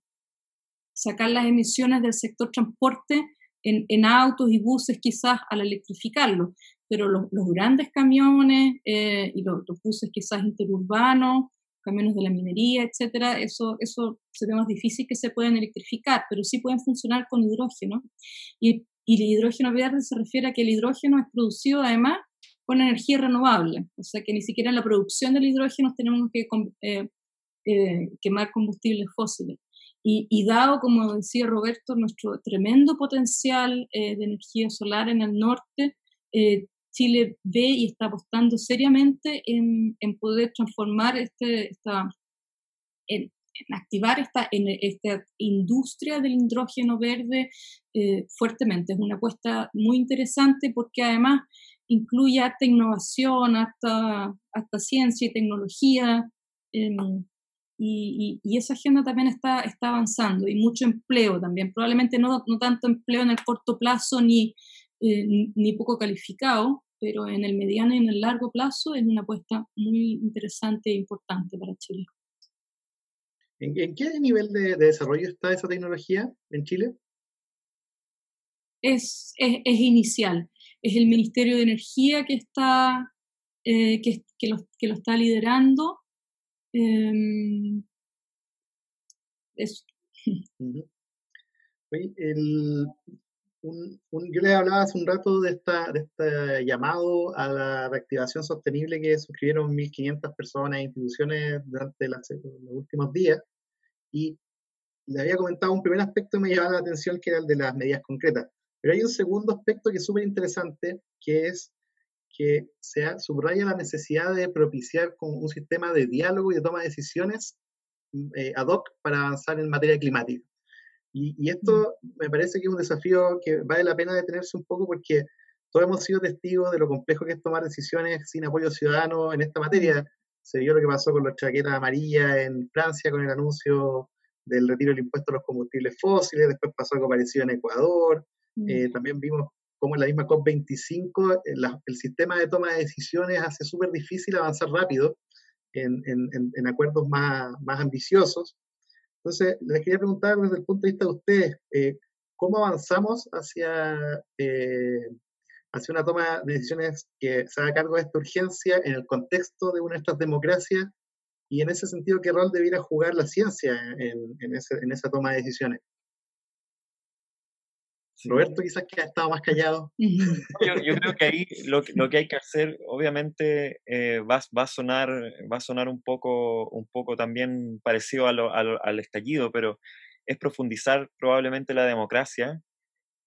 sacar las emisiones del sector transporte en, autos y buses quizás al electrificarlo, pero los, grandes camiones eh, y los, buses quizás interurbanos, camiones de la minería, etcétera, eso, eso se ve más difícil que se puedan electrificar, pero sí pueden funcionar con hidrógeno. Y, y el hidrógeno verde se refiere a que el hidrógeno es producido además con energía renovable, o sea que ni siquiera en la producción del hidrógeno tenemos que eh, eh, quemar combustibles fósiles. Y, dado, como decía Roberto, nuestro tremendo potencial eh, de energía solar en el norte, eh, Chile ve y está apostando seriamente en, poder transformar este, esta, en, activar esta, en esta industria del hidrógeno verde eh, fuertemente. Es una apuesta muy interesante porque además incluye hasta innovación, hasta, hasta ciencia y tecnología. Em, y, esa agenda también está, está avanzando y mucho empleo también, probablemente no, no tanto empleo en el corto plazo ni, eh, ni poco calificado, pero en el mediano y en el largo plazo es una apuesta muy interesante e importante para Chile. ¿En, qué nivel de, desarrollo está esa tecnología en Chile? Es, es, es inicial. Es el Ministerio de Energía que está eh, que, que, lo, que lo está liderando Em, eso. Yo les hablaba hace un rato de, esta, de este llamado a la reactivación sostenible que suscribieron 1.500 personas e instituciones durante los últimos días. Y le había comentado un primer aspecto que me llamaba la atención, que era el de las medidas concretas. Pero hay un segundo aspecto que es súper interesante, que es que se subraya la necesidad de propiciar con un sistema de diálogo y de toma de decisiones mm, eh, ad hoc para avanzar en materia climática. Y, esto mm. me parece que es un desafío que vale la pena detenerse un poco porque todos hemos sido testigos de lo complejo que es tomar decisiones sin apoyo ciudadano en esta materia. Se vio lo que pasó con los chaquetas amarillas en Francia con el anuncio del retiro del impuesto a los combustibles fósiles, después pasó algo parecido en Ecuador, mm. eh, también vimos como en la misma COP25, eh, el sistema de toma de decisiones hace súper difícil avanzar rápido en, en, acuerdos más, más, ambiciosos. Entonces, les quería preguntar desde el punto de vista de ustedes, eh, ¿cómo avanzamos hacia, eh, hacia una toma de decisiones que se haga cargo de esta urgencia en el contexto de una de estas democracias? Y en ese sentido, ¿qué rol debiera jugar la ciencia en, en esa toma de decisiones? Roberto quizás que ha estado más callado. Yo, creo que ahí lo, lo, que hay que hacer, obviamente, eh, va, va, a sonar, va a sonar un poco, un poco también parecido a lo, al estallido, pero es profundizar probablemente la democracia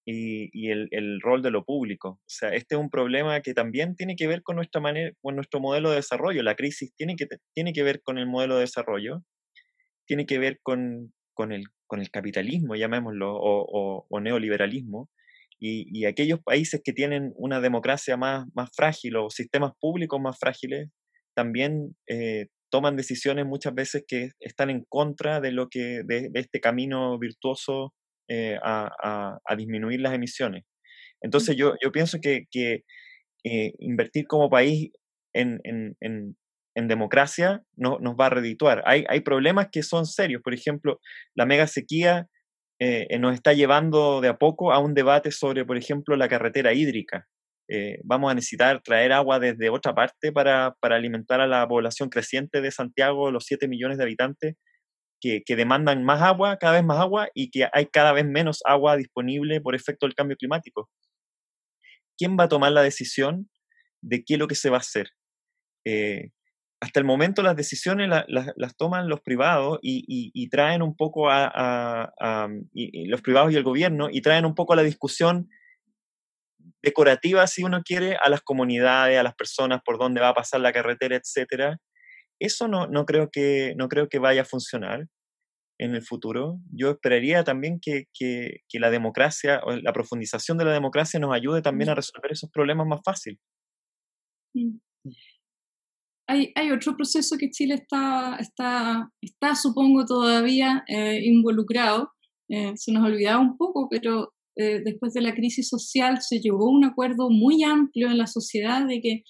y, y el, el, rol de lo público. O sea, este es un problema que también tiene que ver con nuestra manera, con nuestro modelo de desarrollo. La crisis tiene que, tiene que ver con el modelo de desarrollo, tiene que ver con, con el, con el capitalismo, llamémoslo, o, neoliberalismo, y, aquellos países que tienen una democracia más, más frágil o sistemas públicos más frágiles, también eh, toman decisiones muchas veces que están en contra de, lo que, de, este camino virtuoso eh, a, disminuir las emisiones. Entonces yo, yo pienso que, que eh, invertir como país en, en democracia no, nos va a redituar. Hay, hay problemas que son serios, por ejemplo, la mega sequía eh, eh, nos está llevando de a poco a un debate sobre, por ejemplo, la carretera hídrica. Eh, vamos a necesitar traer agua desde otra parte para, para, alimentar a la población creciente de Santiago, los 7 millones de habitantes que, que, demandan más agua, cada vez más agua, y que hay cada vez menos agua disponible por efecto del cambio climático. ¿Quién va a tomar la decisión de qué es lo que se va a hacer? Hasta el momento las decisiones las toman los privados y, traen un poco a, los privados y el gobierno y traen un poco a la discusión decorativa, si uno quiere, a las comunidades, a las personas, por dónde va a pasar la carretera, etcétera. Eso no, no, creo, que, no creo que vaya a funcionar. en el futuro, yo esperaría también que, que, la democracia o la profundización de la democracia nos ayude también a resolver esos problemas más fácil. Hay, hay, otro proceso que Chile está, está, está supongo, todavía eh, involucrado. Eh, se nos olvidaba un poco, pero eh, después de la crisis social se llegó a un acuerdo muy amplio en la sociedad de que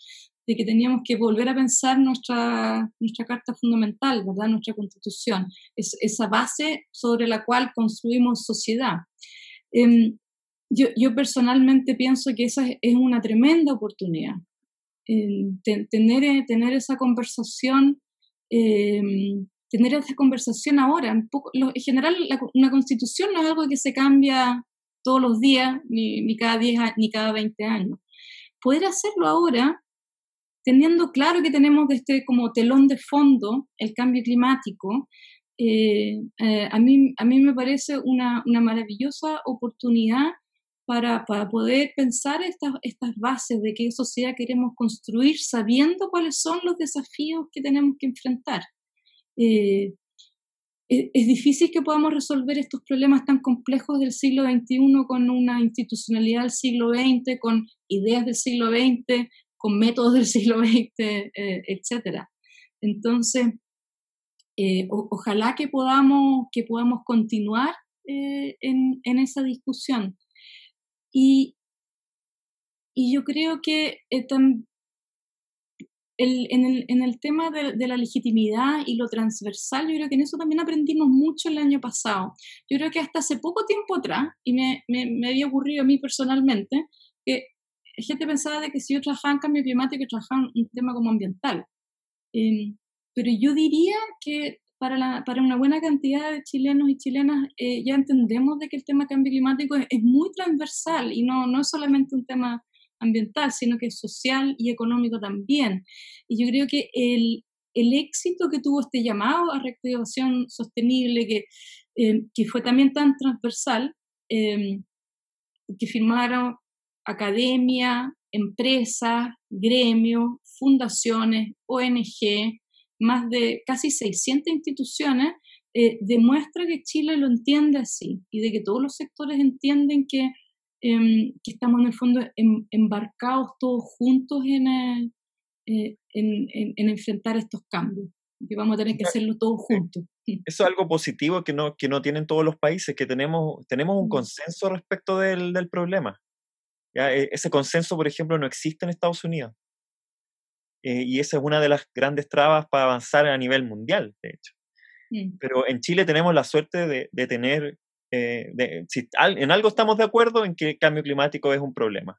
de que teníamos que volver a pensar nuestra, nuestra carta fundamental, ¿verdad? nuestra constitución, es, esa base sobre la cual construimos sociedad. Em, yo, yo, personalmente pienso que esa es una tremenda oportunidad. Tener, eh, tener esa conversación, em, tener esa conversación ahora. En, en general, una constitución no es algo que se cambia todos los días, ni, ni cada 10 ni cada 20 años. Poder hacerlo ahora teniendo claro que tenemos este como telón de fondo el cambio climático, eh, eh, a, mí, a mí me parece una, una maravillosa oportunidad para, para, poder pensar estas, estas bases de qué sociedad queremos construir sabiendo cuáles son los desafíos que tenemos que enfrentar. Eh, es, es difícil que podamos resolver estos problemas tan complejos del siglo XXI con una institucionalidad del siglo XX, con ideas del siglo XX, con métodos del siglo XX, eh, etcétera. Entonces, eh, ojalá que podamos, que podamos continuar eh, en, en, esa discusión. Y, y yo creo que el, en, el, en, el, tema de, de, la legitimidad y lo transversal, yo creo que en eso también aprendimos mucho el año pasado. Yo creo que hasta hace poco tiempo atrás, y me, me, me había ocurrido a mí personalmente, que gente pensaba de que si yo trabajaba en cambio climático, trabajaba en un tema como ambiental. Em, pero yo diría que para, la, para una buena cantidad de chilenos y chilenas eh, ya entendemos de que el tema cambio climático es, muy transversal y no, no es solamente un tema ambiental, sino que es social y económico también. Y yo creo que el, el éxito que tuvo este llamado a reactivación sostenible, que, em, que fue también tan transversal, em, que firmaron academia, empresas, gremios, fundaciones, ONG, más de casi 600 instituciones, eh, demuestra que Chile lo entiende así y de que todos los sectores entienden que, em, que estamos en el fondo em, embarcados todos juntos en, eh, eh, en, en, enfrentar estos cambios, que vamos a tener que hacerlo todos juntos. Eso es algo positivo que no, que no tienen todos los países, que tenemos, tenemos un mm. consenso respecto del, del problema. E, ese consenso, por ejemplo, no existe en Estados Unidos. Eh, y esa es una de las grandes trabas para avanzar a nivel mundial, de hecho. Mm. Pero en Chile tenemos la suerte de, tener, eh, de, si en algo estamos de acuerdo, en que el cambio climático es un problema.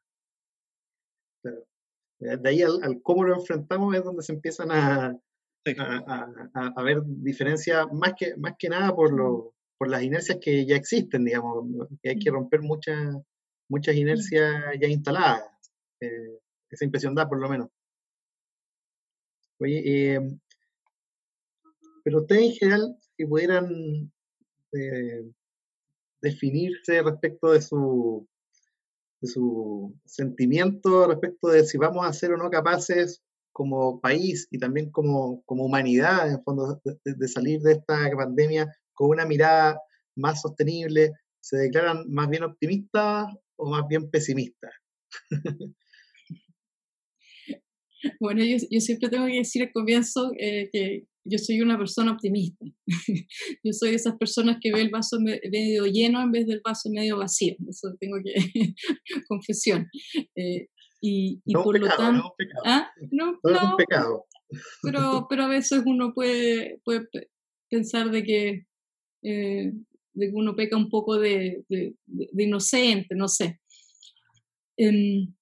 De ahí al, cómo lo enfrentamos es donde se empiezan a, a, a, ver diferencias, más que, más que nada por, lo, por las inercias que ya existen, digamos, que hay que romper muchas muchas inercias ya instaladas. Eh, esa impresión da, por lo menos. Oye, eh, pero ustedes en general, si pudieran eh, definirse respecto de su, de sentimiento, respecto de si vamos a ser o no capaces como país y también como, humanidad, en fondo, de salir de esta pandemia con una mirada más sostenible, ¿se declaran más bien optimistas o más bien pesimista? bueno, yo, yo, siempre tengo que decir al comienzo eh, que yo soy una persona optimista. yo soy de esas personas que ve el vaso medio lleno en vez del vaso medio vacío. Eso tengo que confesión. Eh, y, y por lo tanto, no, ¿Ah? no, no, es un pecado. Pero, pero a veces uno puede, puede pensar de que eh, de que uno peca un poco de, de, inocente, no sé. Em,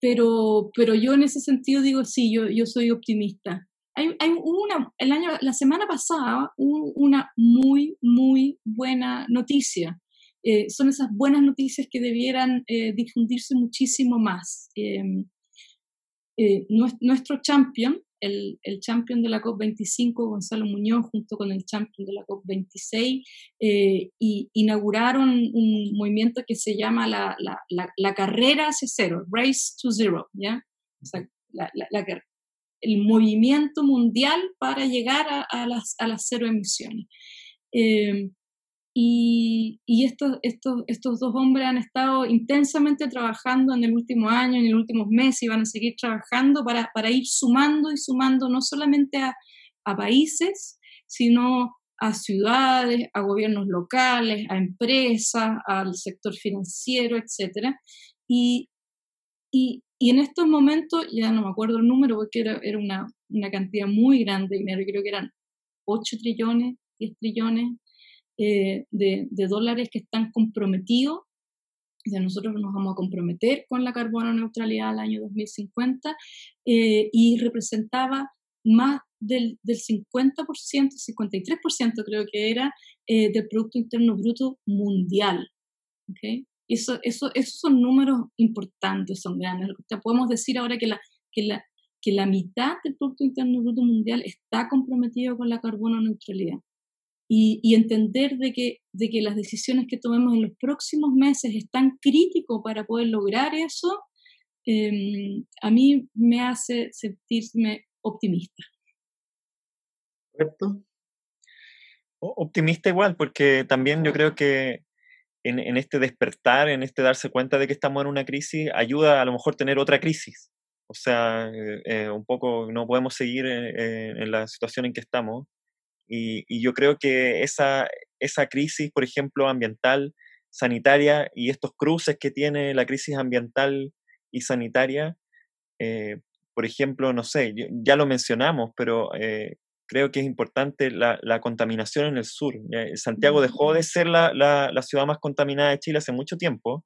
pero, pero yo en ese sentido digo, sí, yo, yo soy optimista. Hay, hay una, el año, la semana pasada hubo una muy, muy buena noticia. Eh, son esas buenas noticias que debieran eh, difundirse muchísimo más. Eh, nuestro champion, el, el champion de la COP25, Gonzalo Muñoz, junto con el champion de la COP26, eh, y inauguraron un movimiento que se llama la, la, la, carrera hacia cero, Race to Zero, ¿ya? O sea, el movimiento mundial para llegar a, a, las, a las cero emisiones. Eh, y, estos, estos, estos dos hombres han estado intensamente trabajando en el último año, en el últimos meses, y van a seguir trabajando para, ir sumando y sumando no solamente a, países, sino a ciudades, a gobiernos locales, a empresas, al sector financiero, etc. Y, en estos momentos, ya no me acuerdo el número porque era, era una, una, cantidad muy grande de dinero, creo que eran 8 trillones, 10 trillones eh, de, de, dólares que están comprometidos. O nosotros nos vamos a comprometer con la carbono neutralidad al año 2050 eh, y representaba más del, del 50%, 53% creo que era, eh, del Producto Interno Bruto mundial. ¿okay? Eso, eso, esos son números importantes, son grandes. Te podemos decir ahora que la, que, la, que la mitad del Producto Interno Bruto mundial está comprometido con la carbono neutralidad. Y, entender de que, de que las decisiones que tomemos en los próximos meses están críticos para poder lograr eso, eh, a mí me hace sentirme optimista. ¿Correcto? Optimista igual, porque también yo creo que en, este despertar, en este darse cuenta de que estamos en una crisis, ayuda a lo mejor tener otra crisis. O sea, eh, eh, un poco no podemos seguir en, en, la situación en que estamos. Y, y, yo creo que esa, esa crisis, por ejemplo, ambiental, sanitaria y estos cruces que tiene la crisis ambiental y sanitaria, eh, por ejemplo, no sé, ya lo mencionamos, pero eh, creo que es importante la, la, contaminación en el sur. Santiago dejó de ser la, la, la, ciudad más contaminada de Chile hace mucho tiempo,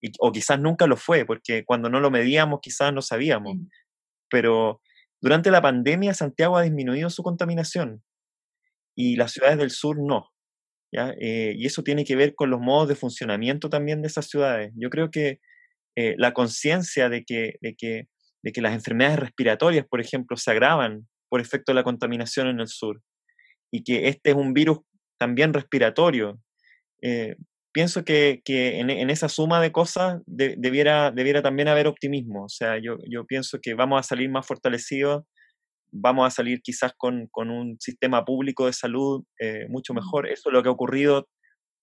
y, o quizás nunca lo fue, porque cuando no lo medíamos quizás no sabíamos. Pero durante la pandemia Santiago ha disminuido su contaminación y las ciudades del sur no. ¿ya? Eh, y eso tiene que ver con los modos de funcionamiento también de esas ciudades. Yo creo que eh, la conciencia de que, de que de que las enfermedades respiratorias, por ejemplo, se agravan por efecto de la contaminación en el sur y que este es un virus también respiratorio. Eh, pienso que, que en, en, esa suma de cosas debiera, debiera también haber optimismo. O sea, yo, yo pienso que vamos a salir más fortalecidos, vamos a salir quizás con, con un sistema público de salud eh, mucho mejor. Eso es lo que ha ocurrido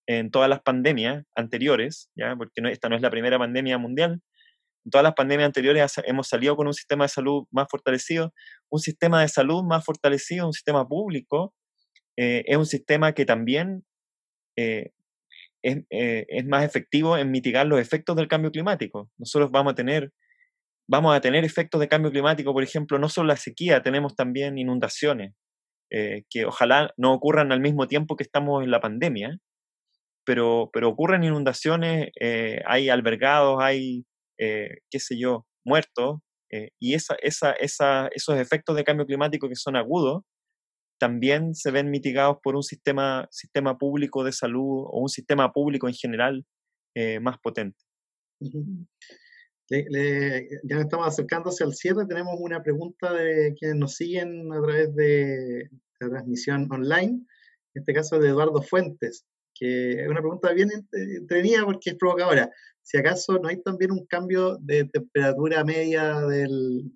en todas las pandemias anteriores, ¿ya? porque no, esta no es la primera pandemia mundial, todas las pandemias anteriores hemos salido con un sistema de salud más fortalecido, un sistema de salud más fortalecido, un sistema público, eh, es un sistema que también eh, es, es, más efectivo en mitigar los efectos del cambio climático. Nosotros vamos a tener vamos a tener efectos de cambio climático, por ejemplo, no solo la sequía, tenemos también inundaciones, que ojalá no ocurran al mismo tiempo que estamos en la pandemia, pero, pero ocurren inundaciones, hay albergados, hay eh, qué sé yo, muertos, eh, y esa, esa, esa, esos efectos de cambio climático que son agudos, también se ven mitigados por un sistema, sistema público de salud o un sistema público en general eh, más potente. Le, le, ya estamos acercándose al cierre. Tenemos una pregunta de quienes nos siguen a través de la transmisión online. En este caso de Eduardo Fuentes, que es una pregunta bien entretenida porque es provocadora si acaso no hay también un cambio de temperatura media del,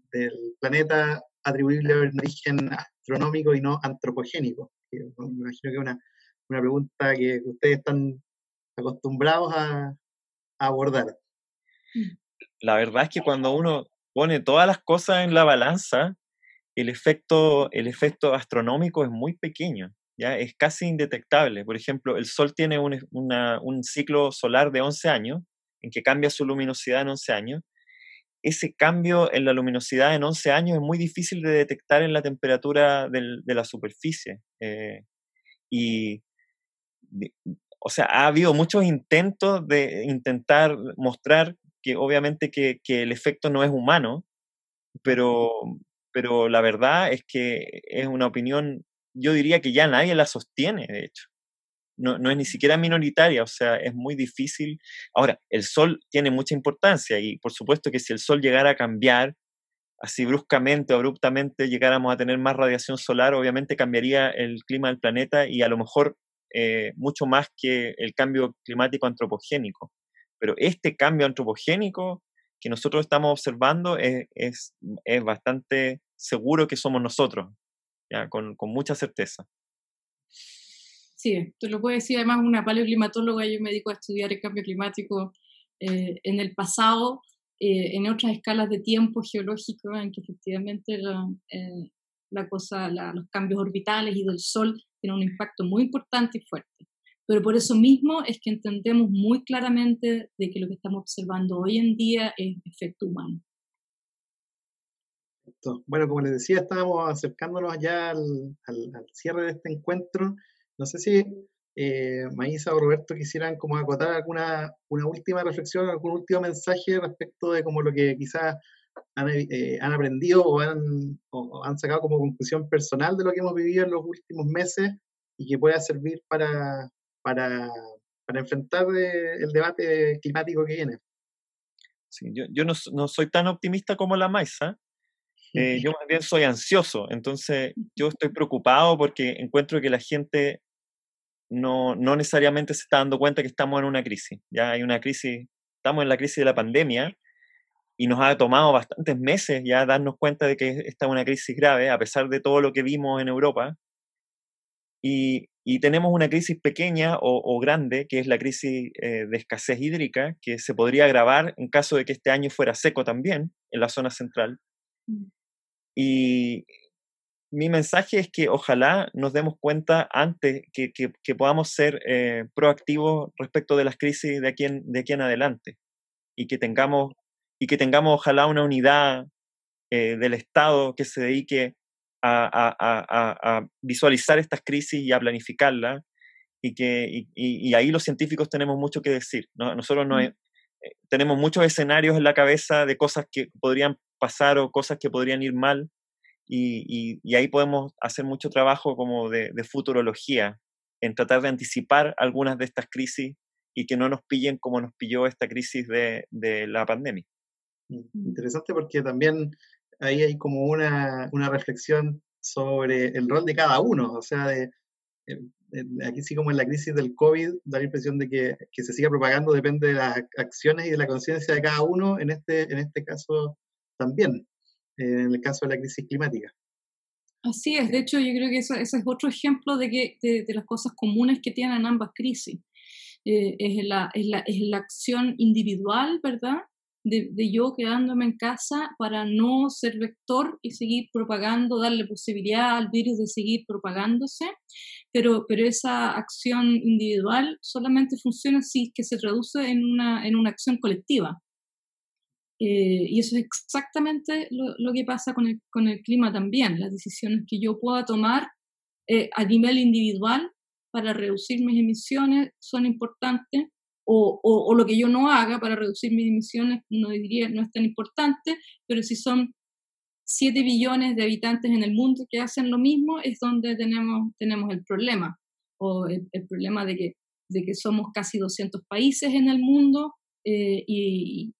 planeta atribuible a un origen astronómico y no antropogénico. Me imagino que es una, una pregunta que ustedes están acostumbrados a, a abordar. La verdad es que cuando uno pone todas las cosas en la balanza, el efecto, el efecto astronómico es muy pequeño, ¿ya? es casi indetectable. Por ejemplo, el Sol tiene un, una, un ciclo solar de 11 años en que cambia su luminosidad en 11 años, ese cambio en la luminosidad en 11 años es muy difícil de detectar en la temperatura del, de la superficie. Eh, y, o sea, ha habido muchos intentos de intentar mostrar que obviamente que, que el efecto no es humano, pero, pero la verdad es que es una opinión, yo diría que ya nadie la sostiene, de hecho no, no, es ni siquiera minoritaria, o sea, es muy difícil. Ahora, el sol tiene mucha importancia y por supuesto que si el sol llegara a cambiar así bruscamente, abruptamente, llegáramos a tener más radiación solar, obviamente cambiaría el clima del planeta y a lo mejor eh, mucho más que el cambio climático antropogénico. Pero este cambio antropogénico que nosotros estamos observando es, es, es bastante seguro que somos nosotros, ¿ya? Con, con mucha certeza. Sí, te lo puedo decir además una paleoclimatóloga, yo me dedico a estudiar el cambio climático eh, en el pasado, eh, en otras escalas de tiempo geológico, en que efectivamente la, eh, la cosa, los cambios orbitales y del Sol tienen un impacto muy importante y fuerte. Pero por eso mismo es que entendemos muy claramente de que lo que estamos observando hoy en día es efecto humano. Bueno, como les decía, estábamos acercándonos ya al, al, cierre de este encuentro. No sé si eh, Maísa o Roberto quisieran como acotar alguna una última reflexión, algún último mensaje respecto de como lo que quizás han, eh, han aprendido o han, o han sacado como conclusión personal de lo que hemos vivido en los últimos meses y que pueda servir para, para, para enfrentar eh, el debate climático que viene. Sí, yo, yo no, no, soy tan optimista como la Maisa, eh, yo más bien soy ansioso, entonces yo estoy preocupado porque encuentro que la gente no, no necesariamente se está dando cuenta que estamos en una crisis. Ya hay una crisis, estamos en la crisis de la pandemia y nos ha tomado bastantes meses ya darnos cuenta de que esta es una crisis grave, a pesar de todo lo que vimos en Europa. Y, y tenemos una crisis pequeña o, grande, que es la crisis eh, de escasez hídrica, que se podría agravar en caso de que este año fuera seco también en la zona central. Mm. Y mi mensaje es que ojalá nos demos cuenta antes que, que, podamos ser eh, proactivos respecto de las crisis de aquí, en, de aquí en adelante y que tengamos, y que tengamos ojalá una unidad eh, del Estado que se dedique a, visualizar estas crisis y a planificarlas. Y, que, y, ahí los científicos tenemos mucho que decir. Nosotros no, mm. eh, tenemos muchos escenarios en la cabeza de cosas que podrían pasar o cosas que podrían ir mal. Y, ahí podemos hacer mucho trabajo como de, futurología, en tratar de anticipar algunas de estas crisis y que no nos pillen como nos pilló esta crisis de, de la pandemia. Mm, interesante porque también ahí hay como una, una reflexión sobre el rol de cada uno, o sea, de, aquí sí como en la crisis del COVID, da la impresión de que, que, se siga propagando depende de las acciones y de la conciencia de cada uno, en este, en este caso también, en el caso de la crisis climática. Así es, de hecho yo creo que eso, ese es otro ejemplo de, que, de, las cosas comunes que tienen ambas crisis. Eh, es, la, es, la, es la acción individual, ¿verdad? De, yo quedándome en casa para no ser vector y seguir propagando, darle posibilidad al virus de seguir propagándose, pero, pero esa acción individual solamente funciona si que se traduce en una, en una acción colectiva. Eh, y eso es exactamente lo, que pasa con el, con el, clima también. Las decisiones que yo pueda tomar eh, a nivel individual para reducir mis emisiones son importantes, o, lo que yo no haga para reducir mis emisiones no diría no es tan importante, pero si son 7 billones de habitantes en el mundo que hacen lo mismo, es donde tenemos, tenemos el problema, o el, problema de que, de que somos casi 200 países en el mundo eh, y,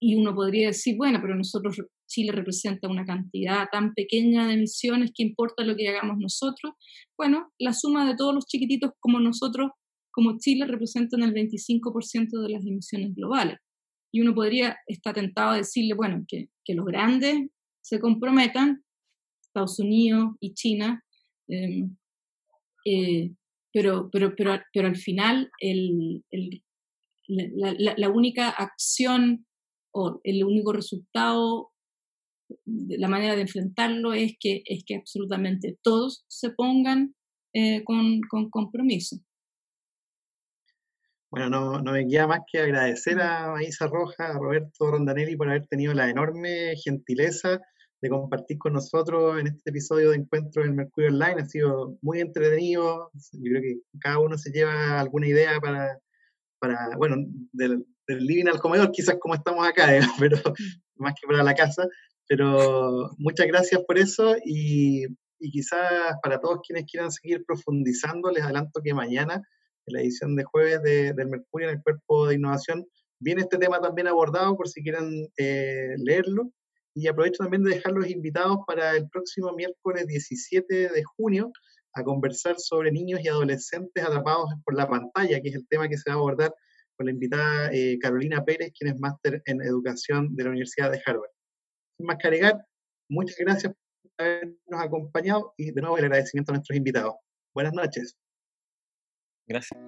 y uno podría decir, bueno, pero nosotros, Chile representa una cantidad tan pequeña de emisiones que importa lo que hagamos nosotros. Bueno, la suma de todos los chiquititos como nosotros como Chile representan el 25% de las emisiones globales. Y uno podría estar tentado a decirle, bueno, que, que los grandes se comprometan, Estados Unidos y China, em, eh, pero, pero, pero, pero al final el, el, la, la, única acción o el único resultado, la manera de enfrentarlo es que, es que absolutamente todos se pongan eh, con, con compromiso. Bueno, no, no, me queda más que agradecer a Maísa Roja, a Roberto Rondanelli por haber tenido la enorme gentileza de compartir con nosotros en este episodio de Encuentros del Mercurio Online. Ha sido muy entretenido. Yo creo que cada uno se lleva alguna idea para, para bueno, del, living al comedor, quizás como estamos acá, pero más que para la casa. Pero muchas gracias por eso y, y quizás para todos quienes quieran seguir profundizando, les adelanto que mañana en la edición de jueves de, del Mercurio en el Cuerpo de Innovación, viene este tema también abordado por si quieren eh, leerlo. Y aprovecho también de dejarlos invitados para el próximo miércoles 17 de junio a conversar sobre niños y adolescentes atrapados por la pantalla, que es el tema que se va a abordar con la invitada eh, Carolina Pérez, quien es máster en educación de la Universidad de Harvard. Sin más que agregar, muchas gracias por habernos acompañado y de nuevo el agradecimiento a nuestros invitados. Buenas noches. Gracias.